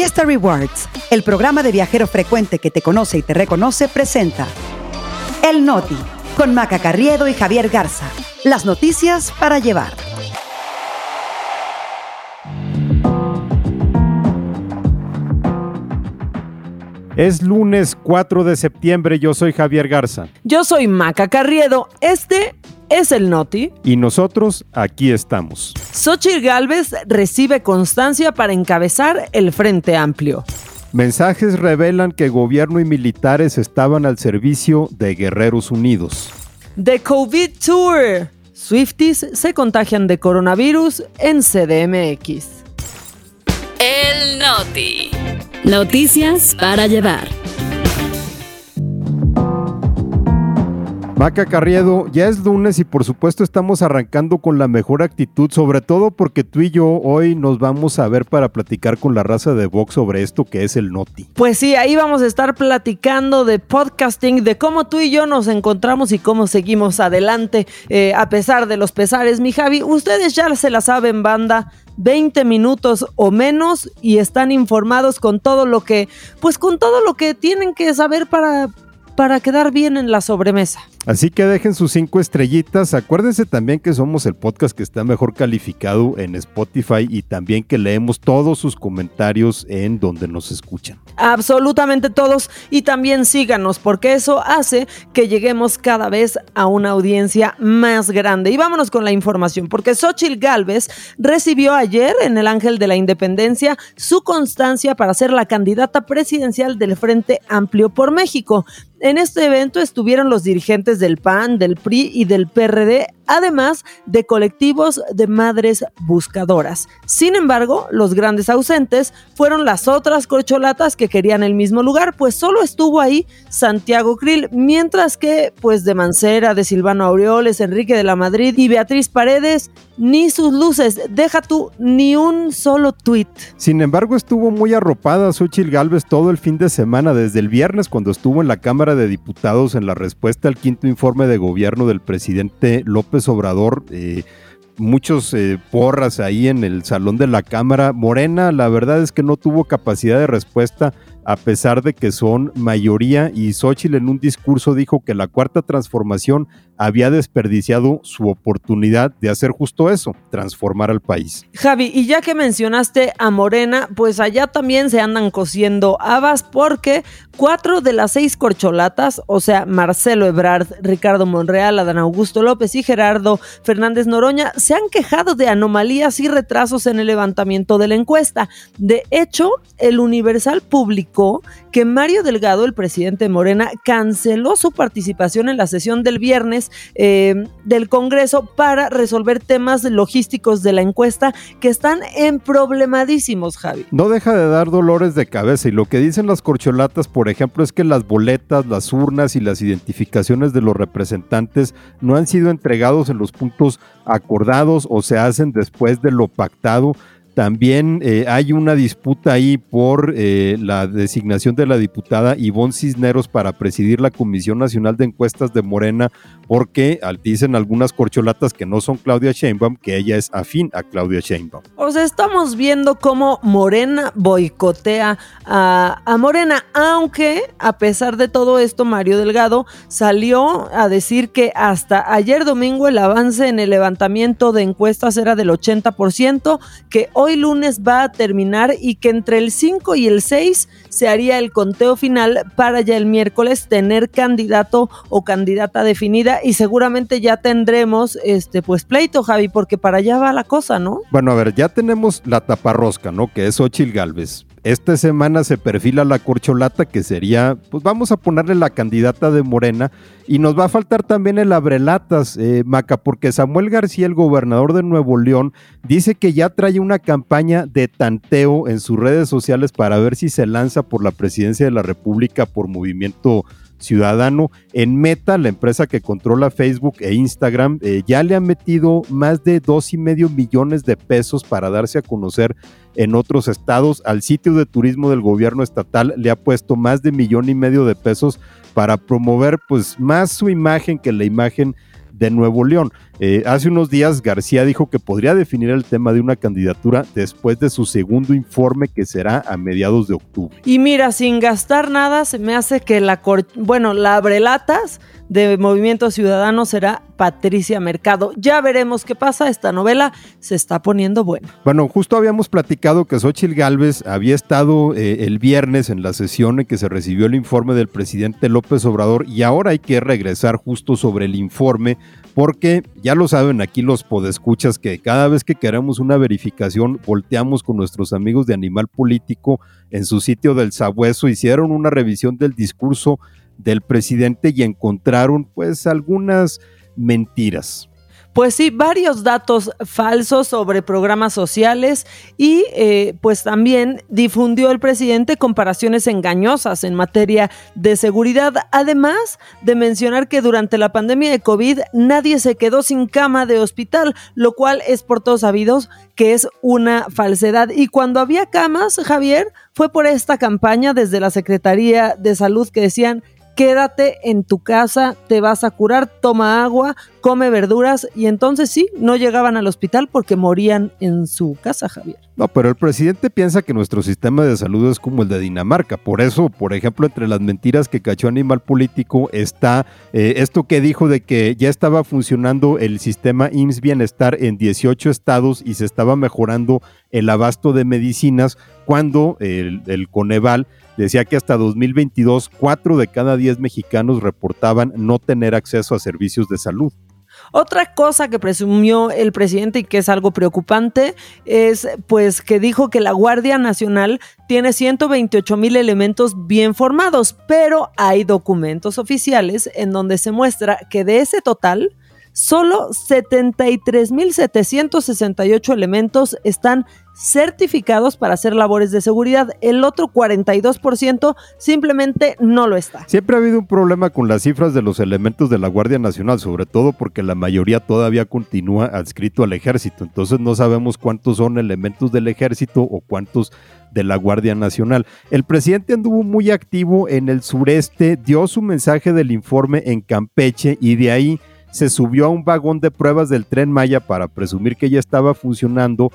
Fiesta Rewards, el programa de viajero frecuente que te conoce y te reconoce, presenta El Noti, con Maca Carriedo y Javier Garza. Las noticias para llevar. Es lunes 4 de septiembre, yo soy Javier Garza. Yo soy Maca Carriedo. Este es el Noti. Y nosotros aquí estamos. Xochitl Galvez recibe constancia para encabezar el Frente Amplio. Mensajes revelan que gobierno y militares estaban al servicio de Guerreros Unidos. The COVID Tour. Swifties se contagian de coronavirus en CDMX. El Noti. Noticias para llevar. Maca Carriedo, ya es lunes y por supuesto estamos arrancando con la mejor actitud, sobre todo porque tú y yo hoy nos vamos a ver para platicar con la raza de Vox sobre esto que es el Noti. Pues sí, ahí vamos a estar platicando de podcasting, de cómo tú y yo nos encontramos y cómo seguimos adelante eh, a pesar de los pesares, mi Javi. Ustedes ya se la saben, banda. 20 minutos o menos y están informados con todo lo que, pues con todo lo que tienen que saber para para quedar bien en la sobremesa. Así que dejen sus cinco estrellitas. Acuérdense también que somos el podcast que está mejor calificado en Spotify y también que leemos todos sus comentarios en donde nos escuchan. Absolutamente todos. Y también síganos porque eso hace que lleguemos cada vez a una audiencia más grande. Y vámonos con la información porque Xochitl Galvez recibió ayer en el Ángel de la Independencia su constancia para ser la candidata presidencial del Frente Amplio por México. En este evento estuvieron los dirigentes del PAN, del PRI y del PRD además de colectivos de madres buscadoras. Sin embargo, los grandes ausentes fueron las otras corcholatas que querían el mismo lugar, pues solo estuvo ahí Santiago Krill, mientras que pues de Mancera, de Silvano Aureoles, Enrique de la Madrid y Beatriz Paredes, ni sus luces, deja tú ni un solo tuit. Sin embargo, estuvo muy arropada Xochitl Galvez todo el fin de semana, desde el viernes cuando estuvo en la Cámara de Diputados en la respuesta al quinto informe de gobierno del presidente López Obrador, eh, muchos eh, porras ahí en el salón de la Cámara. Morena, la verdad es que no tuvo capacidad de respuesta a pesar de que son mayoría y Xochitl en un discurso dijo que la cuarta transformación había desperdiciado su oportunidad de hacer justo eso, transformar al país. Javi, y ya que mencionaste a Morena, pues allá también se andan cosiendo habas porque cuatro de las seis corcholatas, o sea, Marcelo Ebrard, Ricardo Monreal, Adán Augusto López y Gerardo Fernández Noroña, se han quejado de anomalías y retrasos en el levantamiento de la encuesta. De hecho, el Universal publicó que Mario Delgado, el presidente de Morena, canceló su participación en la sesión del viernes eh, del Congreso para resolver temas logísticos de la encuesta que están en problemadísimos, Javi. No deja de dar dolores de cabeza y lo que dicen las corcholatas, por ejemplo, es que las boletas, las urnas y las identificaciones de los representantes no han sido entregados en los puntos acordados o se hacen después de lo pactado. También eh, hay una disputa ahí por eh, la designación de la diputada Ivonne Cisneros para presidir la Comisión Nacional de Encuestas de Morena, porque dicen algunas corcholatas que no son Claudia Sheinbaum, que ella es afín a Claudia Sheinbaum. O sea, estamos viendo cómo Morena boicotea a, Morena, aunque a pesar de todo esto, Mario Delgado salió a decir que hasta ayer domingo el avance en el levantamiento de encuestas era del 80%, que hoy lunes va a terminar y que entre el 5 y el 6 se haría el conteo final para ya el miércoles tener candidato o candidata definida y seguramente ya tendremos este pues pleito, Javi, porque para allá va la cosa, ¿no? Bueno, a ver, ya tenemos la taparrosca, ¿no? Que es Ochil Galvez. Esta semana se perfila la corcholata que sería, pues vamos a ponerle la candidata de Morena y nos va a faltar también el abrelatas, eh, Maca, porque Samuel García, el gobernador de Nuevo León, dice que ya trae una campaña de tanteo en sus redes sociales para ver si se lanza por la presidencia de la República por movimiento ciudadano. En Meta, la empresa que controla Facebook e Instagram, eh, ya le ha metido más de dos y medio millones de pesos para darse a conocer en otros estados. Al sitio de turismo del gobierno estatal le ha puesto más de millón y medio de pesos para promover pues más su imagen que la imagen de Nuevo León. Eh, hace unos días García dijo que podría definir el tema de una candidatura después de su segundo informe que será a mediados de octubre. Y mira, sin gastar nada, se me hace que la, bueno, la abrelatas de Movimiento Ciudadano será Patricia Mercado. Ya veremos qué pasa, esta novela se está poniendo buena. Bueno, justo habíamos platicado que Xochitl Gálvez había estado eh, el viernes en la sesión en que se recibió el informe del presidente López Obrador y ahora hay que regresar justo sobre el informe porque ya lo saben aquí los podescuchas que cada vez que queremos una verificación volteamos con nuestros amigos de Animal Político en su sitio del Sabueso, hicieron una revisión del discurso del presidente y encontraron pues algunas mentiras. Pues sí, varios datos falsos sobre programas sociales y eh, pues también difundió el presidente comparaciones engañosas en materia de seguridad, además de mencionar que durante la pandemia de COVID nadie se quedó sin cama de hospital, lo cual es por todos sabidos que es una falsedad. Y cuando había camas, Javier, fue por esta campaña desde la Secretaría de Salud que decían quédate en tu casa, te vas a curar, toma agua, come verduras y entonces sí, no llegaban al hospital porque morían en su casa, Javier. No, pero el presidente piensa que nuestro sistema de salud es como el de Dinamarca. Por eso, por ejemplo, entre las mentiras que cachó Animal Político está eh, esto que dijo de que ya estaba funcionando el sistema IMSS Bienestar en 18 estados y se estaba mejorando el abasto de medicinas cuando el, el Coneval decía que hasta 2022 cuatro de cada diez mexicanos reportaban no tener acceso a servicios de salud. Otra cosa que presumió el presidente y que es algo preocupante es pues que dijo que la Guardia Nacional tiene 128 mil elementos bien formados, pero hay documentos oficiales en donde se muestra que de ese total solo 73.768 elementos están certificados para hacer labores de seguridad. El otro 42% simplemente no lo está. Siempre ha habido un problema con las cifras de los elementos de la Guardia Nacional, sobre todo porque la mayoría todavía continúa adscrito al ejército. Entonces no sabemos cuántos son elementos del ejército o cuántos de la Guardia Nacional. El presidente anduvo muy activo en el sureste, dio su mensaje del informe en Campeche y de ahí se subió a un vagón de pruebas del tren Maya para presumir que ya estaba funcionando,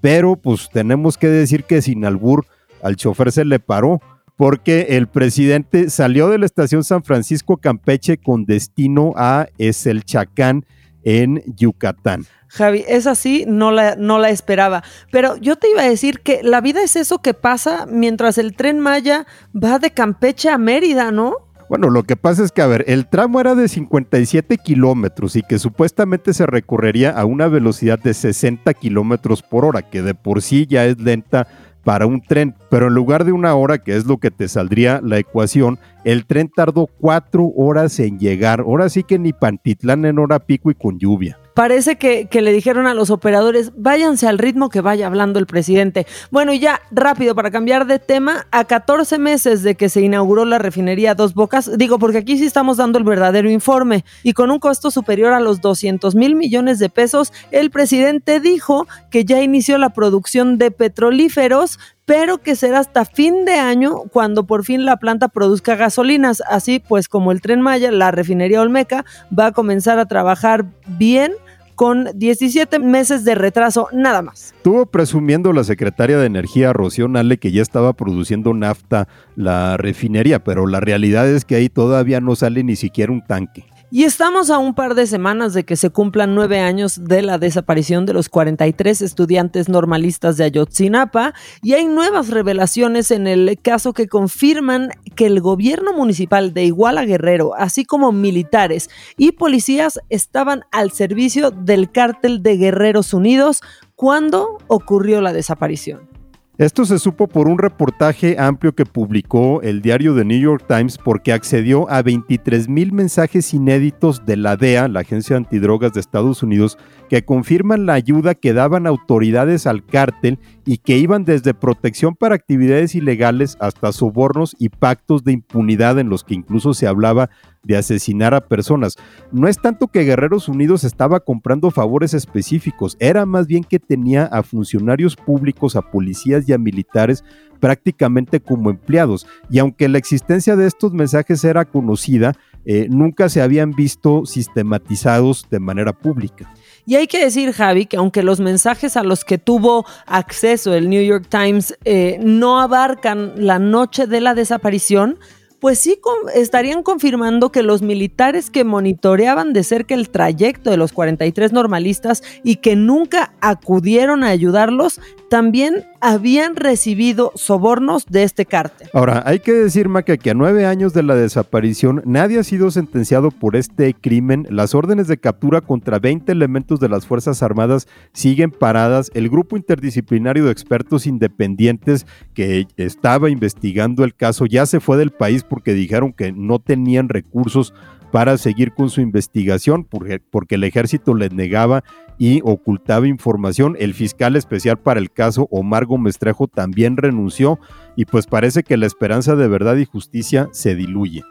pero pues tenemos que decir que sin albur al chofer se le paró porque el presidente salió de la estación San Francisco Campeche con destino a Eselchacán en Yucatán. Javi, es así, no la, no la esperaba. Pero yo te iba a decir que la vida es eso que pasa mientras el tren Maya va de Campeche a Mérida, ¿no? Bueno, lo que pasa es que, a ver, el tramo era de 57 kilómetros y que supuestamente se recorrería a una velocidad de 60 kilómetros por hora, que de por sí ya es lenta para un tren, pero en lugar de una hora, que es lo que te saldría la ecuación, el tren tardó cuatro horas en llegar. Ahora sí que ni Pantitlán en hora pico y con lluvia parece que, le dijeron a los operadores, váyanse al ritmo que vaya hablando el presidente. Bueno, y ya rápido para cambiar de tema, a 14 meses de que se inauguró la refinería Dos Bocas, digo porque aquí sí estamos dando el verdadero informe, y con un costo superior a los 200 mil millones de pesos, el presidente dijo que ya inició la producción de petrolíferos, pero que será hasta fin de año cuando por fin la planta produzca gasolinas. Así pues, como el tren Maya, la refinería Olmeca va a comenzar a trabajar bien con 17 meses de retraso nada más. Estuvo presumiendo la secretaria de Energía, Rocío Nale, que ya estaba produciendo nafta la refinería, pero la realidad es que ahí todavía no sale ni siquiera un tanque. Y estamos a un par de semanas de que se cumplan nueve años de la desaparición de los 43 estudiantes normalistas de Ayotzinapa y hay nuevas revelaciones en el caso que confirman que el gobierno municipal de Iguala Guerrero, así como militares y policías, estaban al servicio del cártel de Guerreros Unidos cuando ocurrió la desaparición. Esto se supo por un reportaje amplio que publicó el diario The New York Times porque accedió a 23 mil mensajes inéditos de la DEA, la Agencia Antidrogas de Estados Unidos, que confirman la ayuda que daban autoridades al cártel y que iban desde protección para actividades ilegales hasta sobornos y pactos de impunidad en los que incluso se hablaba de asesinar a personas. No es tanto que Guerreros Unidos estaba comprando favores específicos, era más bien que tenía a funcionarios públicos, a policías y a militares prácticamente como empleados. Y aunque la existencia de estos mensajes era conocida, eh, nunca se habían visto sistematizados de manera pública. Y hay que decir, Javi, que aunque los mensajes a los que tuvo acceso el New York Times eh, no abarcan la noche de la desaparición, pues sí estarían confirmando que los militares que monitoreaban de cerca el trayecto de los 43 normalistas y que nunca acudieron a ayudarlos, también habían recibido sobornos de este cártel. Ahora, hay que decir, Maca, que a nueve años de la desaparición nadie ha sido sentenciado por este crimen. Las órdenes de captura contra 20 elementos de las Fuerzas Armadas siguen paradas. El grupo interdisciplinario de expertos independientes que estaba investigando el caso ya se fue del país porque dijeron que no tenían recursos para seguir con su investigación porque, el ejército les negaba y ocultaba información. El fiscal especial para el caso, Omar Gómez Trejo, también renunció y pues parece que la esperanza de verdad y justicia se diluye.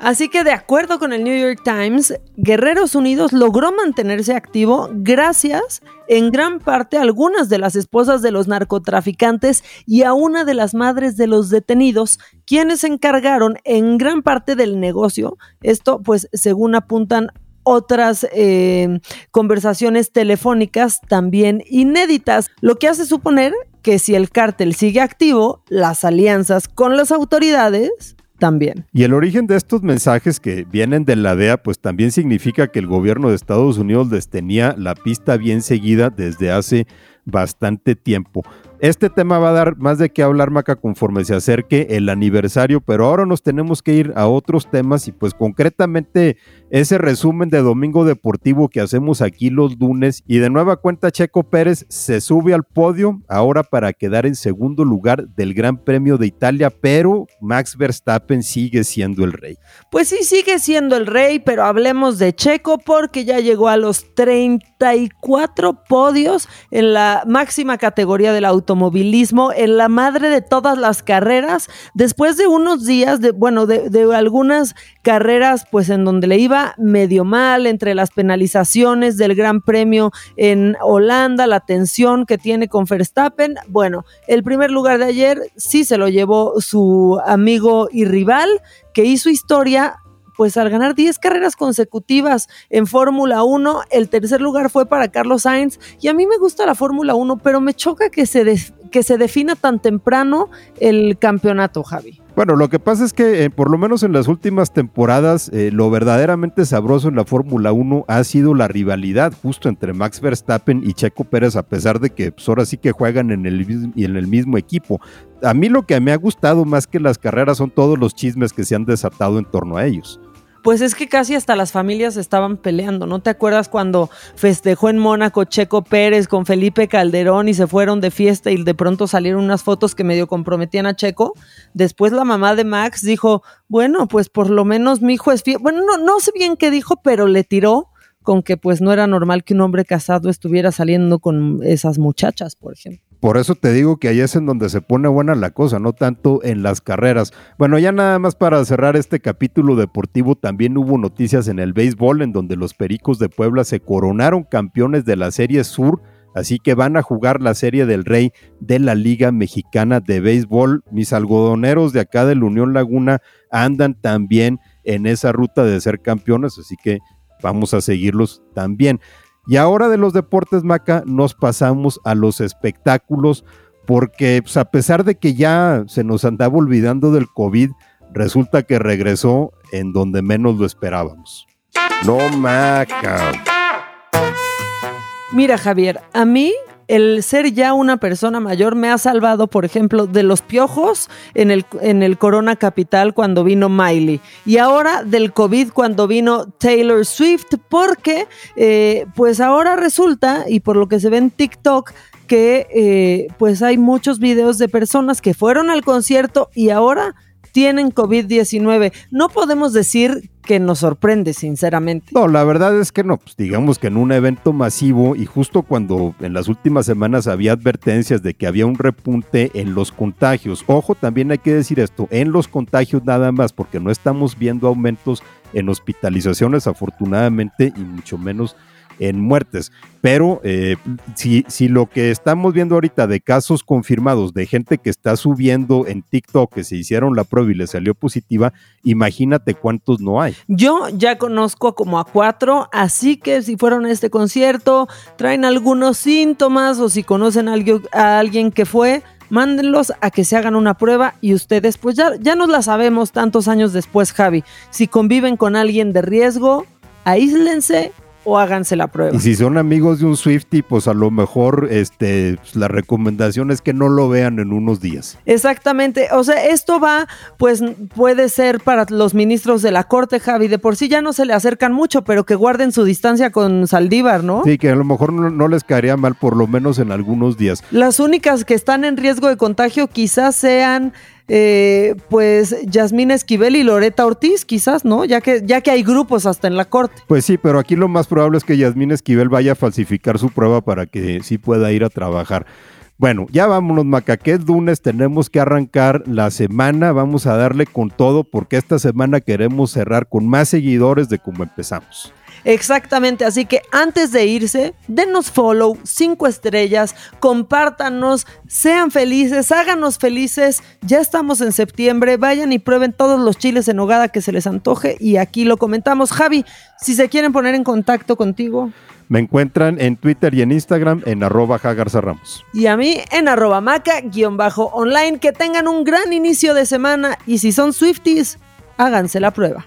Así que de acuerdo con el New York Times, Guerreros Unidos logró mantenerse activo gracias en gran parte a algunas de las esposas de los narcotraficantes y a una de las madres de los detenidos, quienes se encargaron en gran parte del negocio. Esto pues según apuntan otras eh, conversaciones telefónicas también inéditas, lo que hace suponer que si el cártel sigue activo, las alianzas con las autoridades también. Y el origen de estos mensajes que vienen de la DEA, pues también significa que el gobierno de Estados Unidos les tenía la pista bien seguida desde hace bastante tiempo. Este tema va a dar más de qué hablar, Maca, conforme se acerque el aniversario, pero ahora nos tenemos que ir a otros temas y pues concretamente ese resumen de Domingo Deportivo que hacemos aquí los lunes y de nueva cuenta Checo Pérez se sube al podio ahora para quedar en segundo lugar del Gran Premio de Italia, pero Max Verstappen sigue siendo el rey. Pues sí, sigue siendo el rey, pero hablemos de Checo porque ya llegó a los 34 podios en la máxima categoría del auto automovilismo en la madre de todas las carreras, después de unos días, de, bueno, de, de algunas carreras pues en donde le iba medio mal entre las penalizaciones del Gran Premio en Holanda, la tensión que tiene con Verstappen. Bueno, el primer lugar de ayer sí se lo llevó su amigo y rival que hizo historia pues al ganar 10 carreras consecutivas en Fórmula 1, el tercer lugar fue para Carlos Sainz y a mí me gusta la Fórmula 1, pero me choca que se, que se defina tan temprano el campeonato, Javi. Bueno, lo que pasa es que eh, por lo menos en las últimas temporadas eh, lo verdaderamente sabroso en la Fórmula 1 ha sido la rivalidad justo entre Max Verstappen y Checo Pérez, a pesar de que pues, ahora sí que juegan en el, en el mismo equipo. A mí lo que me ha gustado más que las carreras son todos los chismes que se han desatado en torno a ellos. Pues es que casi hasta las familias estaban peleando, ¿no te acuerdas cuando festejó en Mónaco Checo Pérez con Felipe Calderón y se fueron de fiesta y de pronto salieron unas fotos que medio comprometían a Checo? Después la mamá de Max dijo, bueno, pues por lo menos mi hijo es fiel. Bueno, no, no sé bien qué dijo, pero le tiró con que pues no era normal que un hombre casado estuviera saliendo con esas muchachas, por ejemplo. Por eso te digo que ahí es en donde se pone buena la cosa, no tanto en las carreras. Bueno, ya nada más para cerrar este capítulo deportivo, también hubo noticias en el béisbol en donde los Pericos de Puebla se coronaron campeones de la Serie Sur, así que van a jugar la Serie del Rey de la Liga Mexicana de Béisbol. Mis algodoneros de acá de la Unión Laguna andan también en esa ruta de ser campeones, así que vamos a seguirlos también. Y ahora de los deportes, Maca, nos pasamos a los espectáculos, porque pues, a pesar de que ya se nos andaba olvidando del COVID, resulta que regresó en donde menos lo esperábamos. No, Maca. Mira, Javier, a mí el ser ya una persona mayor me ha salvado, por ejemplo, de los piojos en el, en el Corona Capital cuando vino Miley y ahora del COVID cuando vino Taylor Swift, porque eh, pues ahora resulta, y por lo que se ve en TikTok, que eh, pues hay muchos videos de personas que fueron al concierto y ahora tienen COVID-19. No podemos decir que nos sorprende, sinceramente. No, la verdad es que no, pues digamos que en un evento masivo y justo cuando en las últimas semanas había advertencias de que había un repunte en los contagios. Ojo, también hay que decir esto, en los contagios nada más, porque no estamos viendo aumentos en hospitalizaciones afortunadamente y mucho menos en muertes. Pero eh, si, si lo que estamos viendo ahorita de casos confirmados de gente que está subiendo en TikTok que se hicieron la prueba y le salió positiva, imagínate cuántos no hay. Yo ya conozco como a cuatro, así que si fueron a este concierto, traen algunos síntomas o si conocen a alguien, que fue, mándenlos a que se hagan una prueba y ustedes, pues ya, ya nos la sabemos tantos años después, Javi. Si conviven con alguien de riesgo, aíslense o háganse la prueba. Y si son amigos de un Swifty, pues a lo mejor este, pues, la recomendación es que no lo vean en unos días. Exactamente, o sea, esto va, pues puede ser para los ministros de la Corte, Javi, de por sí ya no se le acercan mucho, pero que guarden su distancia con Saldívar, ¿no? Sí, que a lo mejor no, no les caería mal, por lo menos en algunos días. Las únicas que están en riesgo de contagio quizás sean eh, pues Yasmín Esquivel y Loreta Ortiz, quizás, ¿no? Ya que, ya que hay grupos hasta en la corte. Pues sí, pero aquí lo más probable es que Yasmín Esquivel vaya a falsificar su prueba para que sí pueda ir a trabajar. Bueno, ya vámonos, Macaquet Dunes, tenemos que arrancar la semana, vamos a darle con todo porque esta semana queremos cerrar con más seguidores de como empezamos. Exactamente, así que antes de irse, denos follow, cinco estrellas, compártanos, sean felices, háganos felices. Ya estamos en septiembre, vayan y prueben todos los chiles en hogada que se les antoje y aquí lo comentamos. Javi, si se quieren poner en contacto contigo. Me encuentran en Twitter y en Instagram en arroba Jagarza Ramos. Y a mí en arroba maca-online. Que tengan un gran inicio de semana y si son Swifties, háganse la prueba.